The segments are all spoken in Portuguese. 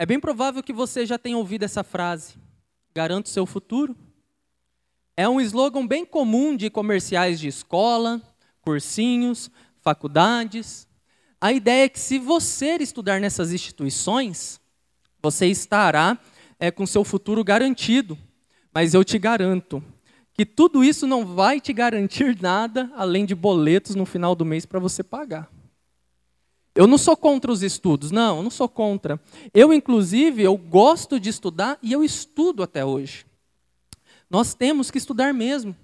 É bem provável que você já tenha ouvido essa frase: garanto seu futuro. É um slogan bem comum de comerciais de escola, cursinhos, faculdades. A ideia é que se você estudar nessas instituições, você estará é, com seu futuro garantido. Mas eu te garanto que tudo isso não vai te garantir nada além de boletos no final do mês para você pagar. Eu não sou contra os estudos, não, eu não sou contra. Eu, inclusive, eu gosto de estudar e eu estudo até hoje. Nós temos que estudar mesmo.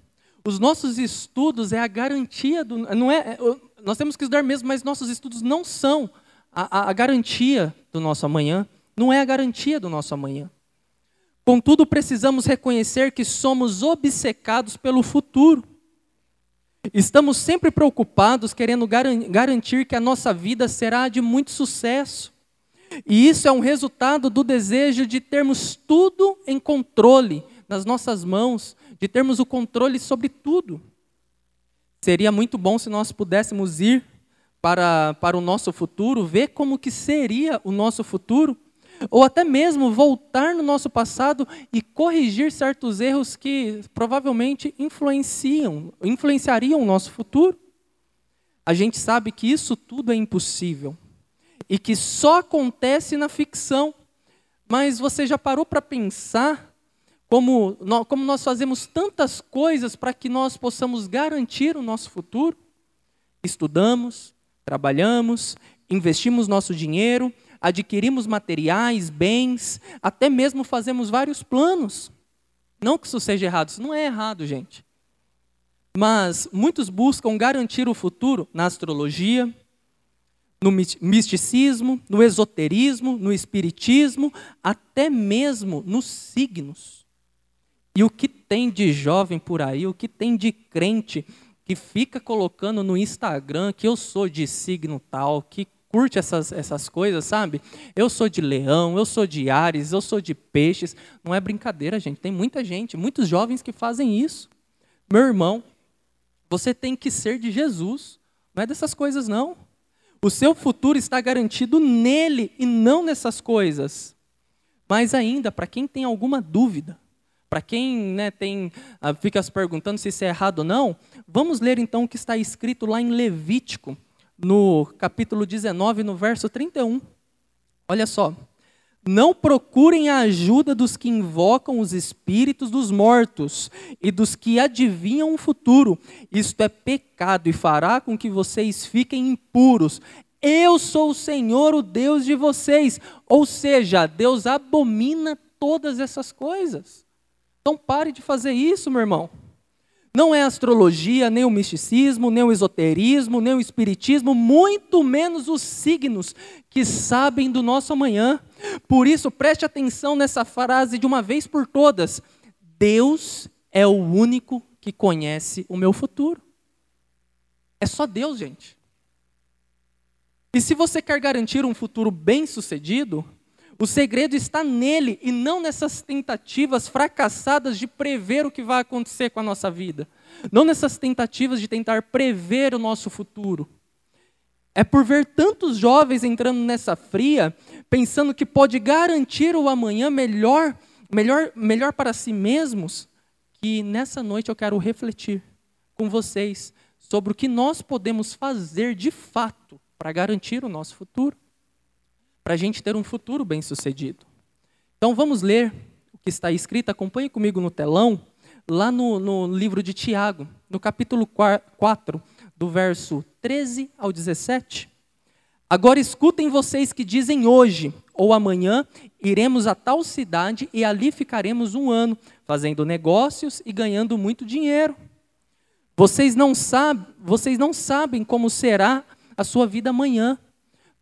Os nossos estudos é a garantia do. Não é, é nós temos que estudar mesmo, mas nossos estudos não são a, a, a garantia do nosso amanhã. Não é a garantia do nosso amanhã. Contudo, precisamos reconhecer que somos obcecados pelo futuro. Estamos sempre preocupados, querendo garantir que a nossa vida será de muito sucesso. E isso é um resultado do desejo de termos tudo em controle, nas nossas mãos, de termos o controle sobre tudo. Seria muito bom se nós pudéssemos ir para, para o nosso futuro, ver como que seria o nosso futuro, ou até mesmo voltar no nosso passado e corrigir certos erros que provavelmente influenciam, influenciariam o nosso futuro. A gente sabe que isso tudo é impossível e que só acontece na ficção. Mas você já parou para pensar como, como nós fazemos tantas coisas para que nós possamos garantir o nosso futuro? Estudamos, trabalhamos, investimos nosso dinheiro, adquirimos materiais, bens, até mesmo fazemos vários planos. Não que isso seja errado, isso não é errado, gente. Mas muitos buscam garantir o futuro na astrologia, no misticismo, no esoterismo, no espiritismo, até mesmo nos signos. E o que tem de jovem por aí, o que tem de crente que fica colocando no Instagram que eu sou de signo tal, que curte essas, essas coisas, sabe? Eu sou de leão, eu sou de ares, eu sou de peixes. Não é brincadeira, gente. Tem muita gente, muitos jovens que fazem isso. Meu irmão, você tem que ser de Jesus. Não é dessas coisas, não. O seu futuro está garantido nele e não nessas coisas. Mas ainda, para quem tem alguma dúvida, para quem né, tem, ah, fica se perguntando se isso é errado ou não, vamos ler então o que está escrito lá em Levítico, no capítulo 19, no verso 31. Olha só. Não procurem a ajuda dos que invocam os espíritos dos mortos e dos que adivinham o futuro. Isto é pecado e fará com que vocês fiquem impuros. Eu sou o Senhor, o Deus de vocês. Ou seja, Deus abomina todas essas coisas. Então pare de fazer isso, meu irmão. Não é astrologia, nem o misticismo, nem o esoterismo, nem o espiritismo, muito menos os signos que sabem do nosso amanhã. Por isso, preste atenção nessa frase de uma vez por todas: Deus é o único que conhece o meu futuro. É só Deus, gente. E se você quer garantir um futuro bem-sucedido, o segredo está nele e não nessas tentativas fracassadas de prever o que vai acontecer com a nossa vida. Não nessas tentativas de tentar prever o nosso futuro. É por ver tantos jovens entrando nessa fria, pensando que pode garantir o amanhã melhor, melhor, melhor para si mesmos, que nessa noite eu quero refletir com vocês sobre o que nós podemos fazer de fato para garantir o nosso futuro para a gente ter um futuro bem-sucedido. Então vamos ler o que está escrito, acompanhe comigo no telão, lá no, no livro de Tiago, no capítulo 4, do verso 13 ao 17. Agora escutem vocês que dizem hoje ou amanhã iremos a tal cidade e ali ficaremos um ano, fazendo negócios e ganhando muito dinheiro. Vocês não, sabem, vocês não sabem como será a sua vida amanhã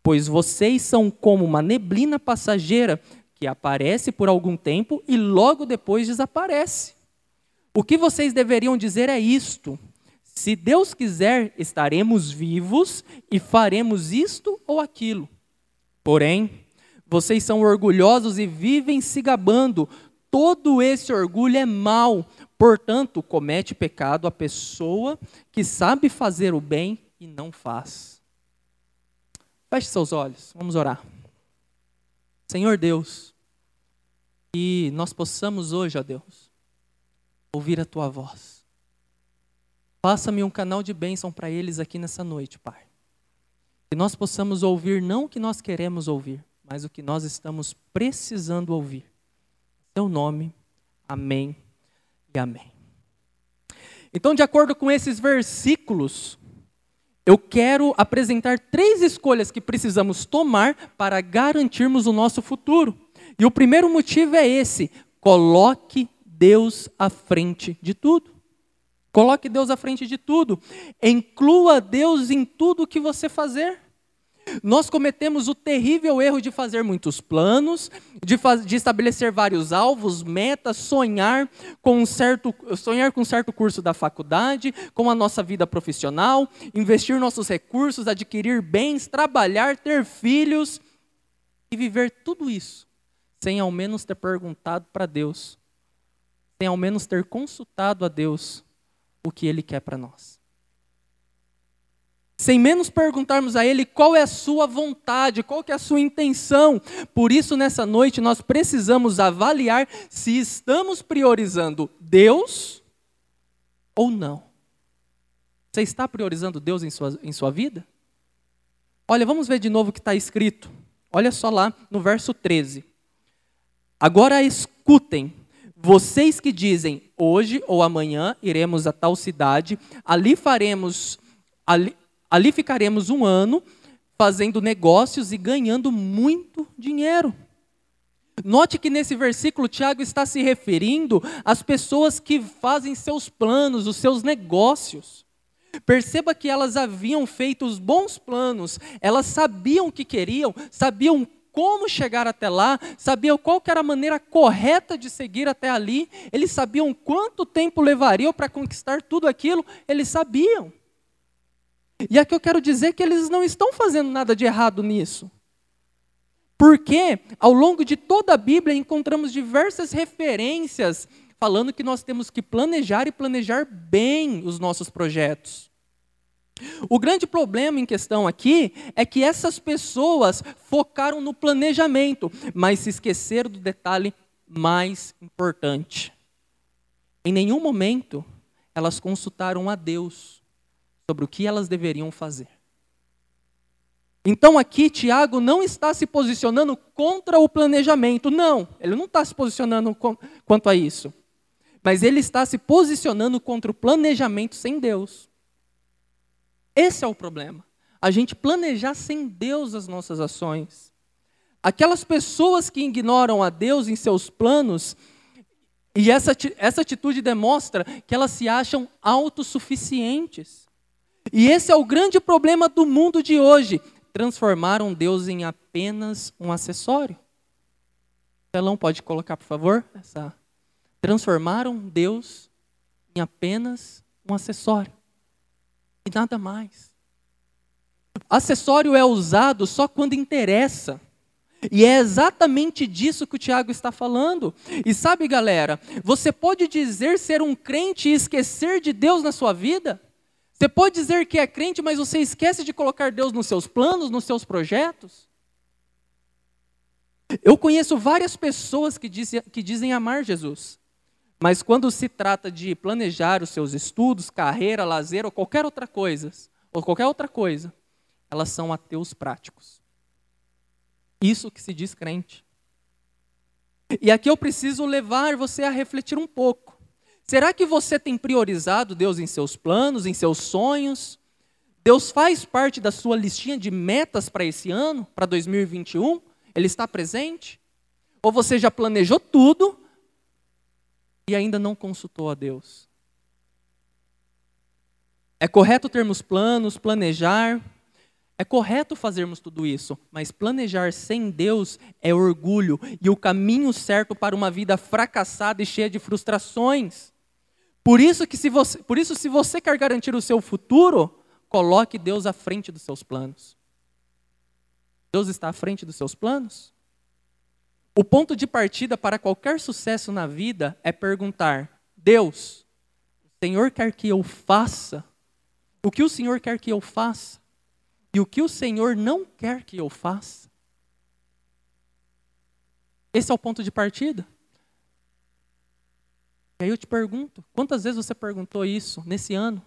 pois vocês são como uma neblina passageira que aparece por algum tempo e logo depois desaparece. O que vocês deveriam dizer é isto: se Deus quiser, estaremos vivos e faremos isto ou aquilo. Porém, vocês são orgulhosos e vivem se gabando. Todo esse orgulho é mau. Portanto, comete pecado a pessoa que sabe fazer o bem e não faz. Feche seus olhos, vamos orar. Senhor Deus, que nós possamos hoje, ó Deus, ouvir a tua voz. Faça-me um canal de bênção para eles aqui nessa noite, Pai. Que nós possamos ouvir não o que nós queremos ouvir, mas o que nós estamos precisando ouvir. Seu nome, amém e amém. Então, de acordo com esses versículos, eu quero apresentar três escolhas que precisamos tomar para garantirmos o nosso futuro. E o primeiro motivo é esse: coloque Deus à frente de tudo. Coloque Deus à frente de tudo. Inclua Deus em tudo que você fazer. Nós cometemos o terrível erro de fazer muitos planos, de, faz, de, estabelecer vários alvos, metas, sonhar com um certo, sonhar com um certo curso da faculdade, com a nossa vida profissional, investir nossos recursos, adquirir bens, trabalhar, ter filhos e viver tudo isso sem ao menos ter perguntado para Deus, sem ao menos ter consultado a Deus o que Ele quer para nós sem menos perguntarmos a Ele qual é a sua vontade, qual é a sua intenção. Por isso, nessa noite, nós precisamos avaliar se estamos priorizando Deus ou não. Você está priorizando Deus em sua, em sua vida? Olha, vamos ver de novo o que está escrito. Olha só lá no verso 13. Agora escutem, vocês que dizem, hoje ou amanhã iremos a tal cidade, ali faremos. Ali, Ali ficaremos um ano fazendo negócios e ganhando muito dinheiro. Note que nesse versículo Tiago está se referindo às pessoas que fazem seus planos, os seus negócios. Perceba que elas haviam feito os bons planos, elas sabiam o que queriam, sabiam como chegar até lá, sabiam qual era a maneira correta de seguir até ali, eles sabiam quanto tempo levariam para conquistar tudo aquilo, eles sabiam. E aqui eu quero dizer que eles não estão fazendo nada de errado nisso. Porque ao longo de toda a Bíblia encontramos diversas referências falando que nós temos que planejar e planejar bem os nossos projetos. O grande problema em questão aqui é que essas pessoas focaram no planejamento, mas se esqueceram do detalhe mais importante. Em nenhum momento elas consultaram a Deus sobre o que elas deveriam fazer. Então aqui Tiago não está se posicionando contra o planejamento, não, ele não está se posicionando quanto a isso. Mas ele está se posicionando contra o planejamento sem Deus. Esse é o problema. A gente planejar sem Deus as nossas ações. Aquelas pessoas que ignoram a Deus em seus planos, e essa, essa atitude demonstra que elas se acham autossuficientes. E esse é o grande problema do mundo de hoje. Transformaram Deus em apenas um acessório. Telão pode colocar, por favor? Essa. Transformaram Deus em apenas um acessório. E nada mais. Acessório é usado só quando interessa. E é exatamente disso que o Tiago está falando. E sabe, galera, você pode dizer ser um crente e esquecer de Deus na sua vida? Você pode dizer que é crente, mas você esquece de colocar Deus nos seus planos, nos seus projetos? Eu conheço várias pessoas que dizem, que dizem amar Jesus, mas quando se trata de planejar os seus estudos, carreira, lazer ou qualquer outra coisa, ou qualquer outra coisa, elas são ateus práticos. Isso que se diz crente. E aqui eu preciso levar você a refletir um pouco. Será que você tem priorizado Deus em seus planos, em seus sonhos? Deus faz parte da sua listinha de metas para esse ano, para 2021? Ele está presente? Ou você já planejou tudo e ainda não consultou a Deus? É correto termos planos, planejar, é correto fazermos tudo isso, mas planejar sem Deus é orgulho e o caminho certo para uma vida fracassada e cheia de frustrações. Por isso que se você, por isso se você quer garantir o seu futuro, coloque Deus à frente dos seus planos. Deus está à frente dos seus planos? O ponto de partida para qualquer sucesso na vida é perguntar: Deus, o Senhor quer que eu faça o que o Senhor quer que eu faça e o que o Senhor não quer que eu faça? Esse é o ponto de partida. E aí eu te pergunto, quantas vezes você perguntou isso nesse ano?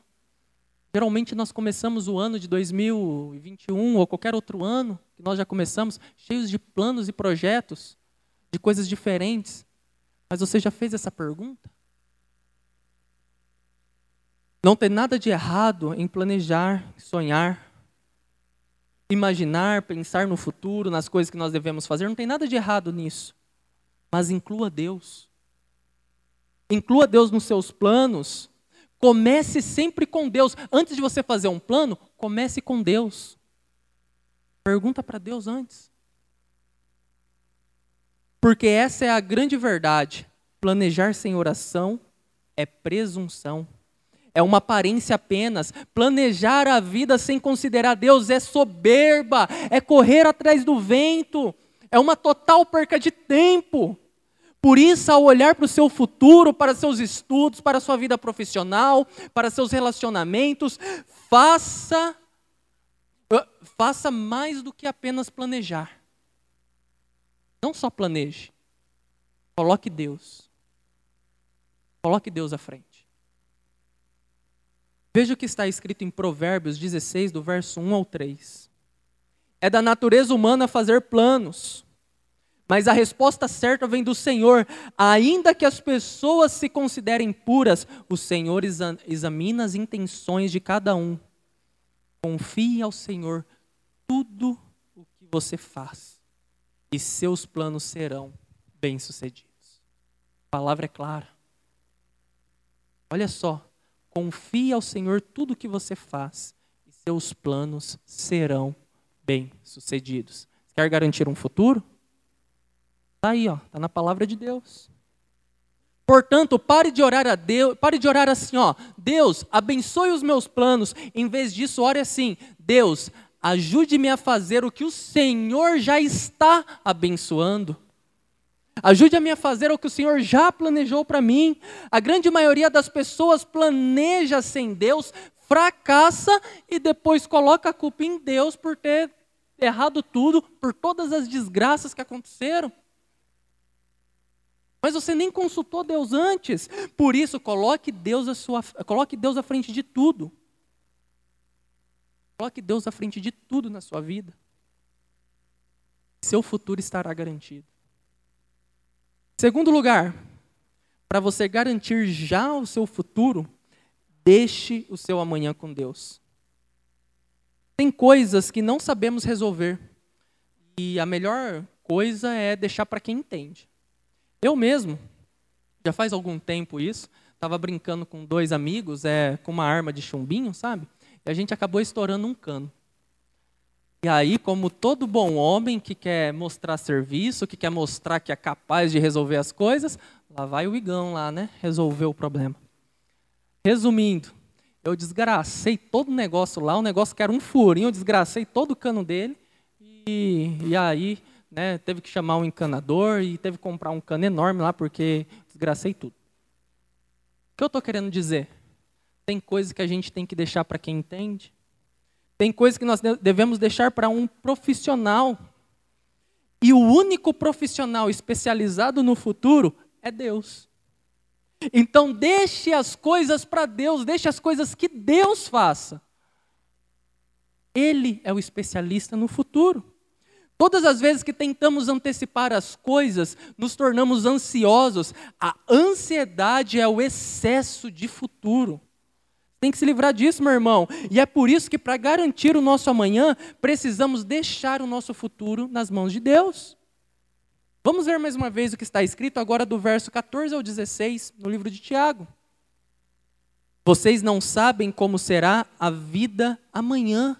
Geralmente nós começamos o ano de 2021 ou qualquer outro ano que nós já começamos cheios de planos e projetos, de coisas diferentes. Mas você já fez essa pergunta? Não tem nada de errado em planejar, sonhar, imaginar, pensar no futuro, nas coisas que nós devemos fazer, não tem nada de errado nisso. Mas inclua Deus. Inclua Deus nos seus planos. Comece sempre com Deus. Antes de você fazer um plano, comece com Deus. Pergunta para Deus antes. Porque essa é a grande verdade. Planejar sem oração é presunção. É uma aparência apenas. Planejar a vida sem considerar Deus é soberba, é correr atrás do vento, é uma total perca de tempo. Por isso, ao olhar para o seu futuro, para seus estudos, para a sua vida profissional, para seus relacionamentos, faça faça mais do que apenas planejar. Não só planeje. Coloque Deus. Coloque Deus à frente. Veja o que está escrito em Provérbios 16, do verso 1 ao 3. É da natureza humana fazer planos mas a resposta certa vem do Senhor. Ainda que as pessoas se considerem puras, o Senhor examina as intenções de cada um. Confie ao Senhor tudo o que você faz, e seus planos serão bem-sucedidos. A palavra é clara. Olha só, confie ao Senhor tudo o que você faz, e seus planos serão bem-sucedidos. Quer garantir um futuro? Está aí, está na palavra de Deus. Portanto, pare de orar a Deus, pare de orar assim, ó, Deus, abençoe os meus planos. Em vez disso, ore assim, Deus, ajude-me a fazer o que o Senhor já está abençoando. Ajude-me a fazer o que o Senhor já planejou para mim. A grande maioria das pessoas planeja sem Deus, fracassa e depois coloca a culpa em Deus por ter errado tudo, por todas as desgraças que aconteceram. Mas você nem consultou Deus antes. Por isso, coloque Deus à, sua, coloque Deus à frente de tudo. Coloque Deus à frente de tudo na sua vida. Seu futuro estará garantido. Segundo lugar, para você garantir já o seu futuro, deixe o seu amanhã com Deus. Tem coisas que não sabemos resolver. E a melhor coisa é deixar para quem entende. Eu mesmo, já faz algum tempo isso, estava brincando com dois amigos, é, com uma arma de chumbinho, sabe? E a gente acabou estourando um cano. E aí, como todo bom homem que quer mostrar serviço, que quer mostrar que é capaz de resolver as coisas, lá vai o Igão lá, né? Resolver o problema. Resumindo, eu desgracei todo o negócio lá, o negócio que era um furinho, eu desgracei todo o cano dele. E, e aí né, teve que chamar um encanador e teve que comprar um cano enorme lá porque desgracei tudo. O que eu estou querendo dizer? Tem coisas que a gente tem que deixar para quem entende. Tem coisas que nós devemos deixar para um profissional. E o único profissional especializado no futuro é Deus. Então deixe as coisas para Deus, deixe as coisas que Deus faça. Ele é o especialista no futuro. Todas as vezes que tentamos antecipar as coisas, nos tornamos ansiosos. A ansiedade é o excesso de futuro. Tem que se livrar disso, meu irmão. E é por isso que, para garantir o nosso amanhã, precisamos deixar o nosso futuro nas mãos de Deus. Vamos ver mais uma vez o que está escrito agora do verso 14 ao 16 no livro de Tiago. Vocês não sabem como será a vida amanhã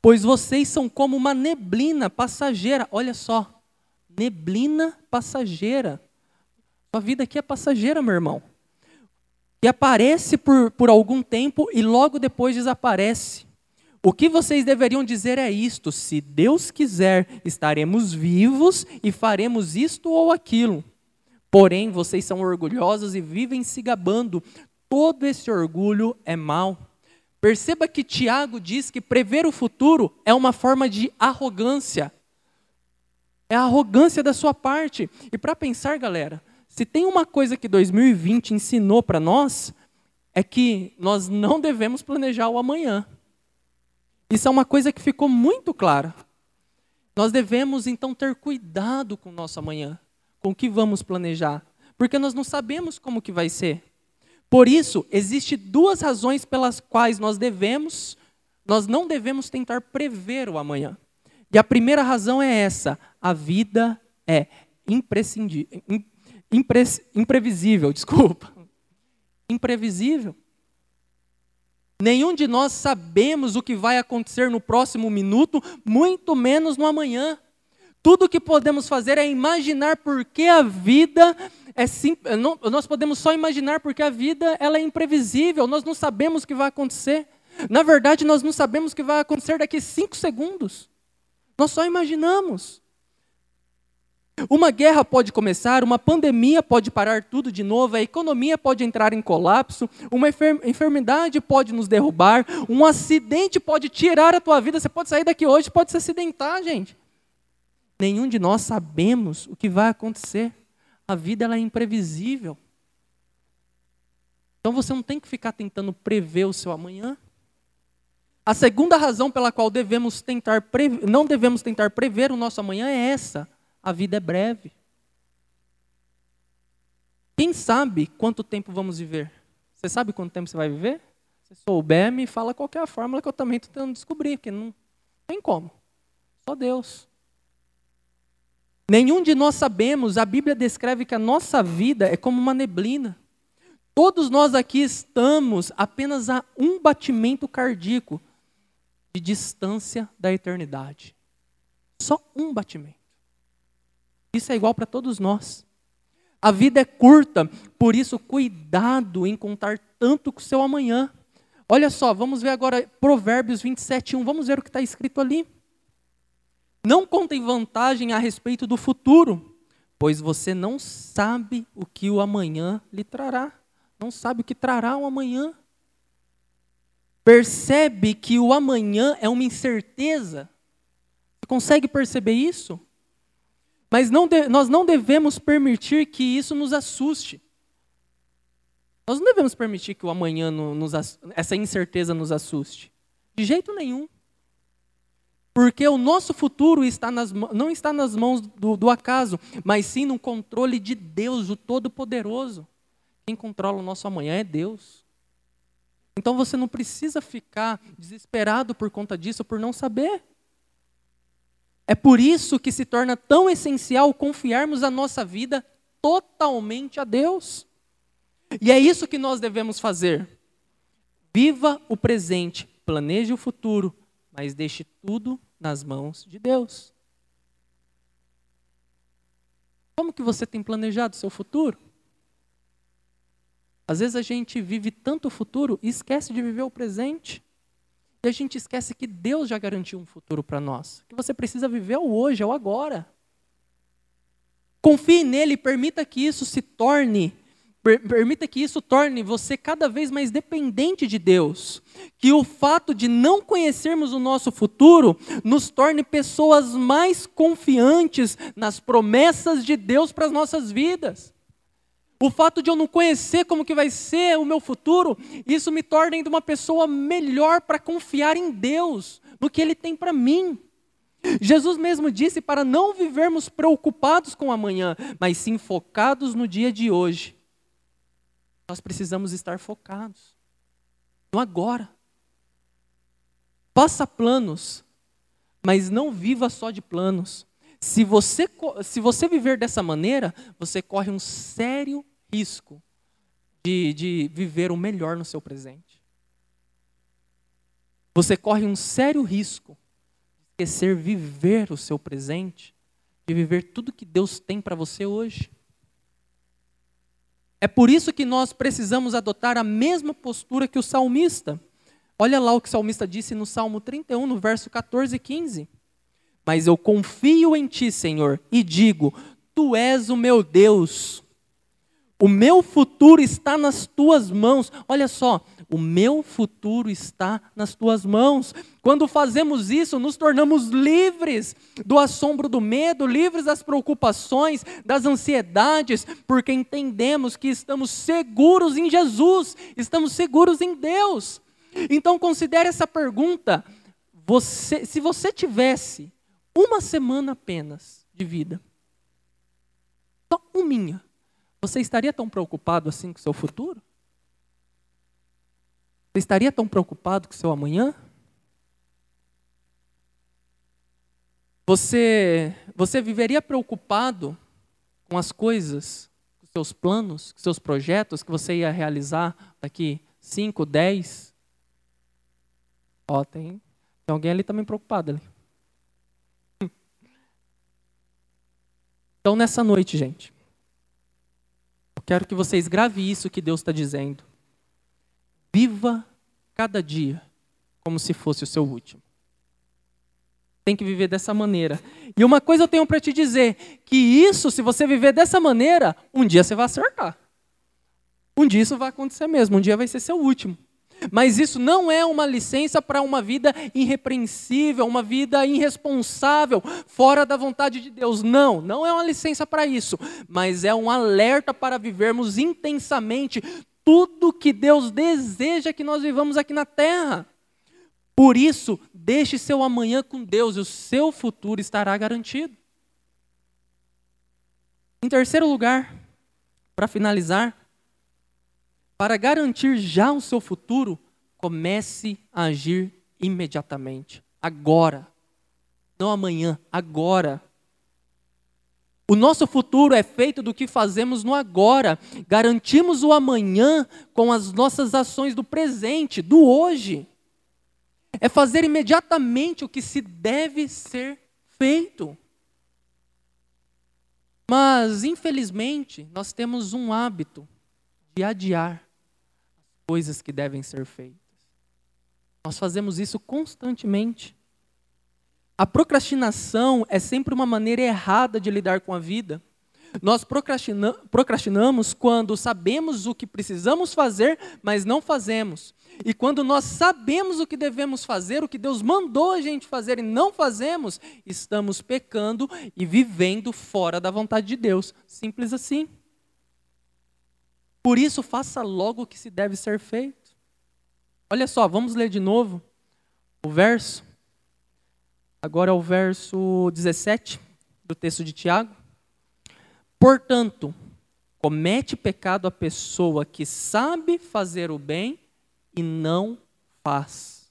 pois vocês são como uma neblina passageira. Olha só, neblina passageira. Sua vida aqui é passageira, meu irmão. Que aparece por, por algum tempo e logo depois desaparece. O que vocês deveriam dizer é isto: se Deus quiser, estaremos vivos e faremos isto ou aquilo. Porém, vocês são orgulhosos e vivem se gabando. Todo esse orgulho é mal. Perceba que Tiago diz que prever o futuro é uma forma de arrogância. É a arrogância da sua parte. E para pensar, galera, se tem uma coisa que 2020 ensinou para nós, é que nós não devemos planejar o amanhã. Isso é uma coisa que ficou muito clara. Nós devemos então ter cuidado com o nosso amanhã, com o que vamos planejar, porque nós não sabemos como que vai ser. Por isso, existe duas razões pelas quais nós devemos, nós não devemos tentar prever o amanhã. E a primeira razão é essa: a vida é imprescindível, impre, imprevisível, desculpa. Imprevisível. Nenhum de nós sabemos o que vai acontecer no próximo minuto, muito menos no amanhã. Tudo o que podemos fazer é imaginar porque a vida é simples. Nós podemos só imaginar porque a vida ela é imprevisível. Nós não sabemos o que vai acontecer. Na verdade, nós não sabemos o que vai acontecer daqui cinco segundos. Nós só imaginamos. Uma guerra pode começar, uma pandemia pode parar tudo de novo, a economia pode entrar em colapso, uma enfermidade pode nos derrubar, um acidente pode tirar a tua vida. Você pode sair daqui hoje, pode se acidentar, gente. Nenhum de nós sabemos o que vai acontecer. A vida ela é imprevisível. Então você não tem que ficar tentando prever o seu amanhã. A segunda razão pela qual devemos tentar não devemos tentar prever o nosso amanhã é essa a vida é breve. Quem sabe quanto tempo vamos viver? Você sabe quanto tempo você vai viver? Se souber, me fala qual é a fórmula que eu também estou tentando descobrir, porque não tem como. Só Deus. Nenhum de nós sabemos, a Bíblia descreve que a nossa vida é como uma neblina. Todos nós aqui estamos apenas a um batimento cardíaco de distância da eternidade. Só um batimento. Isso é igual para todos nós. A vida é curta, por isso cuidado em contar tanto com o seu amanhã. Olha só, vamos ver agora Provérbios 27, 1. Vamos ver o que está escrito ali. Não contem vantagem a respeito do futuro, pois você não sabe o que o amanhã lhe trará. Não sabe o que trará o amanhã. Percebe que o amanhã é uma incerteza. Você consegue perceber isso? Mas não de, nós não devemos permitir que isso nos assuste. Nós não devemos permitir que o amanhã nos, essa incerteza nos assuste. De jeito nenhum. Porque o nosso futuro está nas, não está nas mãos do, do acaso, mas sim no controle de Deus, o Todo-Poderoso. Quem controla o nosso amanhã é Deus. Então você não precisa ficar desesperado por conta disso, por não saber. É por isso que se torna tão essencial confiarmos a nossa vida totalmente a Deus. E é isso que nós devemos fazer. Viva o presente, planeje o futuro, mas deixe tudo nas mãos de Deus. Como que você tem planejado o seu futuro? Às vezes a gente vive tanto o futuro e esquece de viver o presente. E a gente esquece que Deus já garantiu um futuro para nós. Que você precisa viver o hoje, é o agora. Confie nele, permita que isso se torne, permita que isso torne você cada vez mais dependente de Deus. Que o fato de não conhecermos o nosso futuro nos torne pessoas mais confiantes nas promessas de Deus para as nossas vidas. O fato de eu não conhecer como que vai ser o meu futuro, isso me torna ainda uma pessoa melhor para confiar em Deus, no que Ele tem para mim. Jesus mesmo disse para não vivermos preocupados com amanhã, mas sim focados no dia de hoje. Nós precisamos estar focados no agora. Faça planos, mas não viva só de planos. Se você, se você viver dessa maneira, você corre um sério risco de, de viver o melhor no seu presente. Você corre um sério risco de esquecer viver o seu presente, de viver tudo que Deus tem para você hoje. É por isso que nós precisamos adotar a mesma postura que o salmista. Olha lá o que o salmista disse no Salmo 31, no verso 14 e 15. Mas eu confio em ti, Senhor, e digo: Tu és o meu Deus O meu futuro está nas tuas mãos. Olha só, o meu futuro está nas tuas mãos. Quando fazemos isso, nos tornamos livres do assombro do medo, livres das preocupações, das ansiedades, porque entendemos que estamos seguros em Jesus, estamos seguros em Deus. Então considere essa pergunta: você, se você tivesse uma semana apenas de vida, só uma minha, você estaria tão preocupado assim com o seu futuro? Você estaria tão preocupado com o seu amanhã? Você, você viveria preocupado com as coisas, com seus planos, com seus projetos que você ia realizar daqui 5, 10? Ó, tem, tem alguém ali também preocupado ali. Então, nessa noite, gente, Quero que vocês gravem isso que Deus está dizendo. Viva cada dia como se fosse o seu último. Tem que viver dessa maneira. E uma coisa eu tenho para te dizer: que isso, se você viver dessa maneira, um dia você vai acertar. Um dia isso vai acontecer mesmo, um dia vai ser seu último. Mas isso não é uma licença para uma vida irrepreensível, uma vida irresponsável, fora da vontade de Deus. Não, não é uma licença para isso, mas é um alerta para vivermos intensamente tudo que Deus deseja que nós vivamos aqui na terra. Por isso, deixe seu amanhã com Deus e o seu futuro estará garantido. Em terceiro lugar, para finalizar, para garantir já o seu futuro, comece a agir imediatamente, agora. Não amanhã, agora. O nosso futuro é feito do que fazemos no agora. Garantimos o amanhã com as nossas ações do presente, do hoje. É fazer imediatamente o que se deve ser feito. Mas, infelizmente, nós temos um hábito de adiar coisas que devem ser feitas. Nós fazemos isso constantemente. A procrastinação é sempre uma maneira errada de lidar com a vida. Nós procrastina procrastinamos quando sabemos o que precisamos fazer, mas não fazemos. E quando nós sabemos o que devemos fazer, o que Deus mandou a gente fazer e não fazemos, estamos pecando e vivendo fora da vontade de Deus. Simples assim. Por isso, faça logo o que se deve ser feito. Olha só, vamos ler de novo o verso. Agora é o verso 17 do texto de Tiago. Portanto, comete pecado a pessoa que sabe fazer o bem e não faz.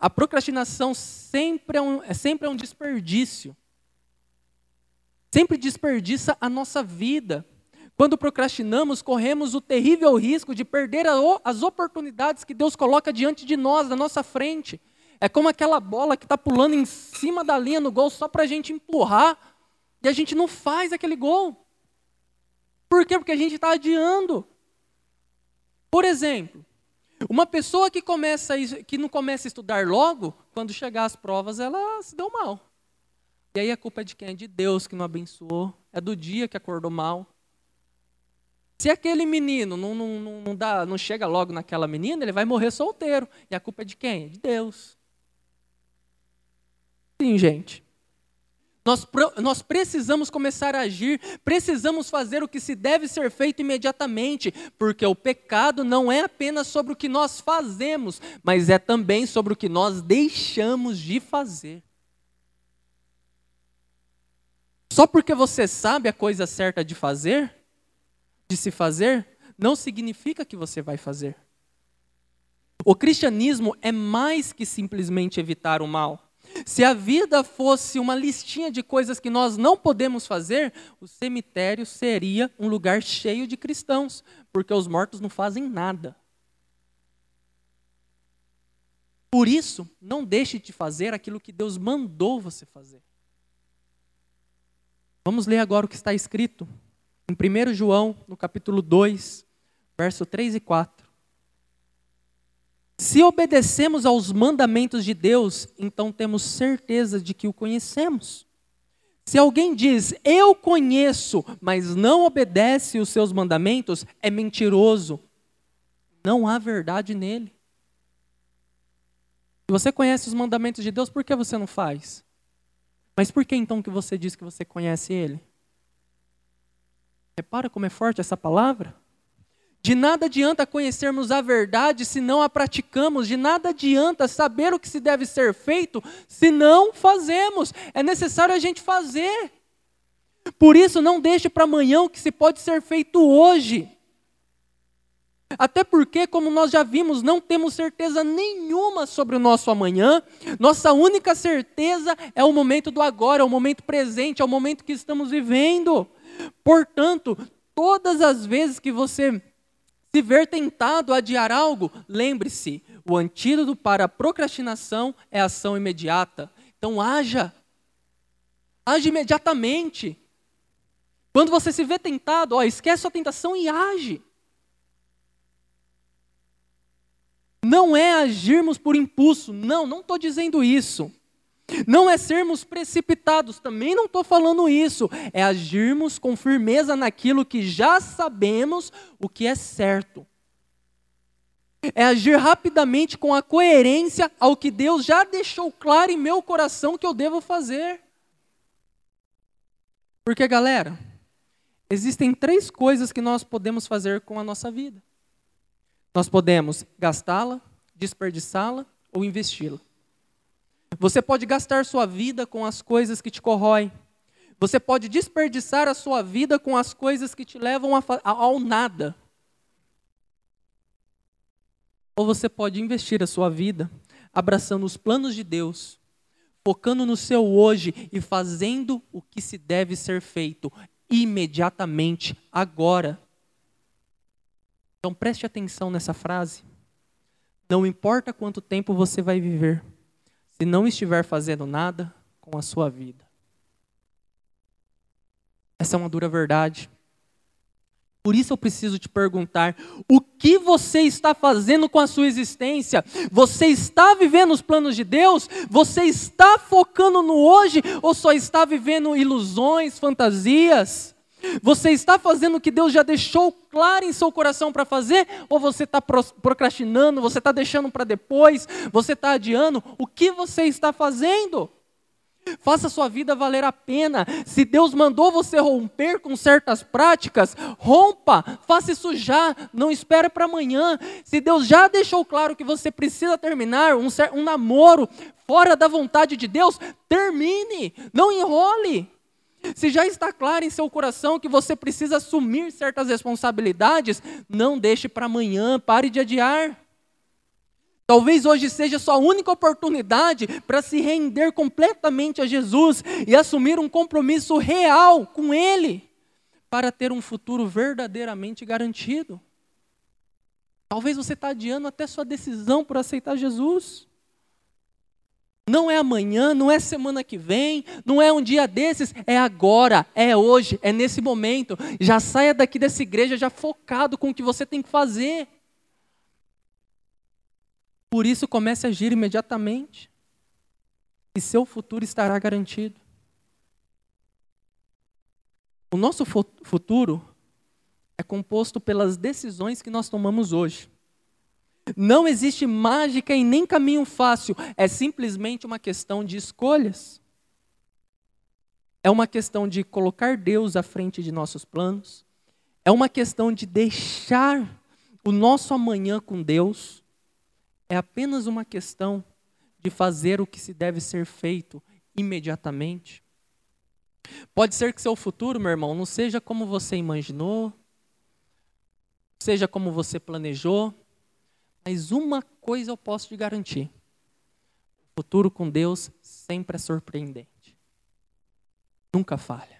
A procrastinação sempre é um, é sempre é um desperdício. Sempre desperdiça a nossa vida. Quando procrastinamos, corremos o terrível risco de perder as oportunidades que Deus coloca diante de nós, na nossa frente. É como aquela bola que está pulando em cima da linha no gol só para a gente empurrar e a gente não faz aquele gol. Por quê? Porque a gente está adiando. Por exemplo, uma pessoa que, começa, que não começa a estudar logo, quando chegar às provas, ela se deu mal. E aí a culpa é de quem? É de Deus que não abençoou, é do dia que acordou mal. Se aquele menino não, não, não, dá, não chega logo naquela menina, ele vai morrer solteiro. E a culpa é de quem? De Deus. Sim, gente. Nós, nós precisamos começar a agir, precisamos fazer o que se deve ser feito imediatamente, porque o pecado não é apenas sobre o que nós fazemos, mas é também sobre o que nós deixamos de fazer. Só porque você sabe a coisa certa de fazer, de se fazer, não significa que você vai fazer. O cristianismo é mais que simplesmente evitar o mal. Se a vida fosse uma listinha de coisas que nós não podemos fazer, o cemitério seria um lugar cheio de cristãos, porque os mortos não fazem nada. Por isso, não deixe de fazer aquilo que Deus mandou você fazer. Vamos ler agora o que está escrito em 1 João, no capítulo 2, verso 3 e 4. Se obedecemos aos mandamentos de Deus, então temos certeza de que o conhecemos. Se alguém diz, eu conheço, mas não obedece os seus mandamentos, é mentiroso. Não há verdade nele. Se você conhece os mandamentos de Deus, por que você não faz? Mas por que então que você diz que você conhece ele? Repara como é forte essa palavra? De nada adianta conhecermos a verdade se não a praticamos, de nada adianta saber o que se deve ser feito se não fazemos. É necessário a gente fazer. Por isso, não deixe para amanhã o que se pode ser feito hoje. Até porque, como nós já vimos, não temos certeza nenhuma sobre o nosso amanhã. Nossa única certeza é o momento do agora, é o momento presente, é o momento que estamos vivendo. Portanto, todas as vezes que você se ver tentado a adiar algo, lembre-se: o antídoto para a procrastinação é ação imediata. Então, haja. Age imediatamente. Quando você se vê tentado, ó, esquece a tentação e age. Não é agirmos por impulso. Não, não estou dizendo isso. Não é sermos precipitados, também não estou falando isso. É agirmos com firmeza naquilo que já sabemos o que é certo. É agir rapidamente com a coerência ao que Deus já deixou claro em meu coração que eu devo fazer. Porque, galera, existem três coisas que nós podemos fazer com a nossa vida: nós podemos gastá-la, desperdiçá-la ou investi-la. Você pode gastar sua vida com as coisas que te corroem. Você pode desperdiçar a sua vida com as coisas que te levam ao nada. Ou você pode investir a sua vida abraçando os planos de Deus, focando no seu hoje e fazendo o que se deve ser feito imediatamente, agora. Então preste atenção nessa frase. Não importa quanto tempo você vai viver se não estiver fazendo nada com a sua vida. Essa é uma dura verdade. Por isso eu preciso te perguntar: o que você está fazendo com a sua existência? Você está vivendo os planos de Deus? Você está focando no hoje ou só está vivendo ilusões, fantasias? Você está fazendo o que Deus já deixou claro em seu coração para fazer? Ou você está procrastinando, você está deixando para depois, você está adiando? O que você está fazendo? Faça sua vida valer a pena. Se Deus mandou você romper com certas práticas, rompa, faça isso já, não espere para amanhã. Se Deus já deixou claro que você precisa terminar um, um namoro fora da vontade de Deus, termine, não enrole. Se já está claro em seu coração que você precisa assumir certas responsabilidades, não deixe para amanhã, pare de adiar. Talvez hoje seja sua única oportunidade para se render completamente a Jesus e assumir um compromisso real com Ele, para ter um futuro verdadeiramente garantido. Talvez você está adiando até sua decisão por aceitar Jesus. Não é amanhã, não é semana que vem, não é um dia desses, é agora, é hoje, é nesse momento. Já saia daqui dessa igreja já focado com o que você tem que fazer. Por isso comece a agir imediatamente. E seu futuro estará garantido. O nosso futuro é composto pelas decisões que nós tomamos hoje. Não existe mágica e nem caminho fácil, é simplesmente uma questão de escolhas. É uma questão de colocar Deus à frente de nossos planos. É uma questão de deixar o nosso amanhã com Deus. É apenas uma questão de fazer o que se deve ser feito imediatamente. Pode ser que seu futuro, meu irmão, não seja como você imaginou, seja como você planejou, mas uma coisa eu posso te garantir: o futuro com Deus sempre é surpreendente. Nunca falha.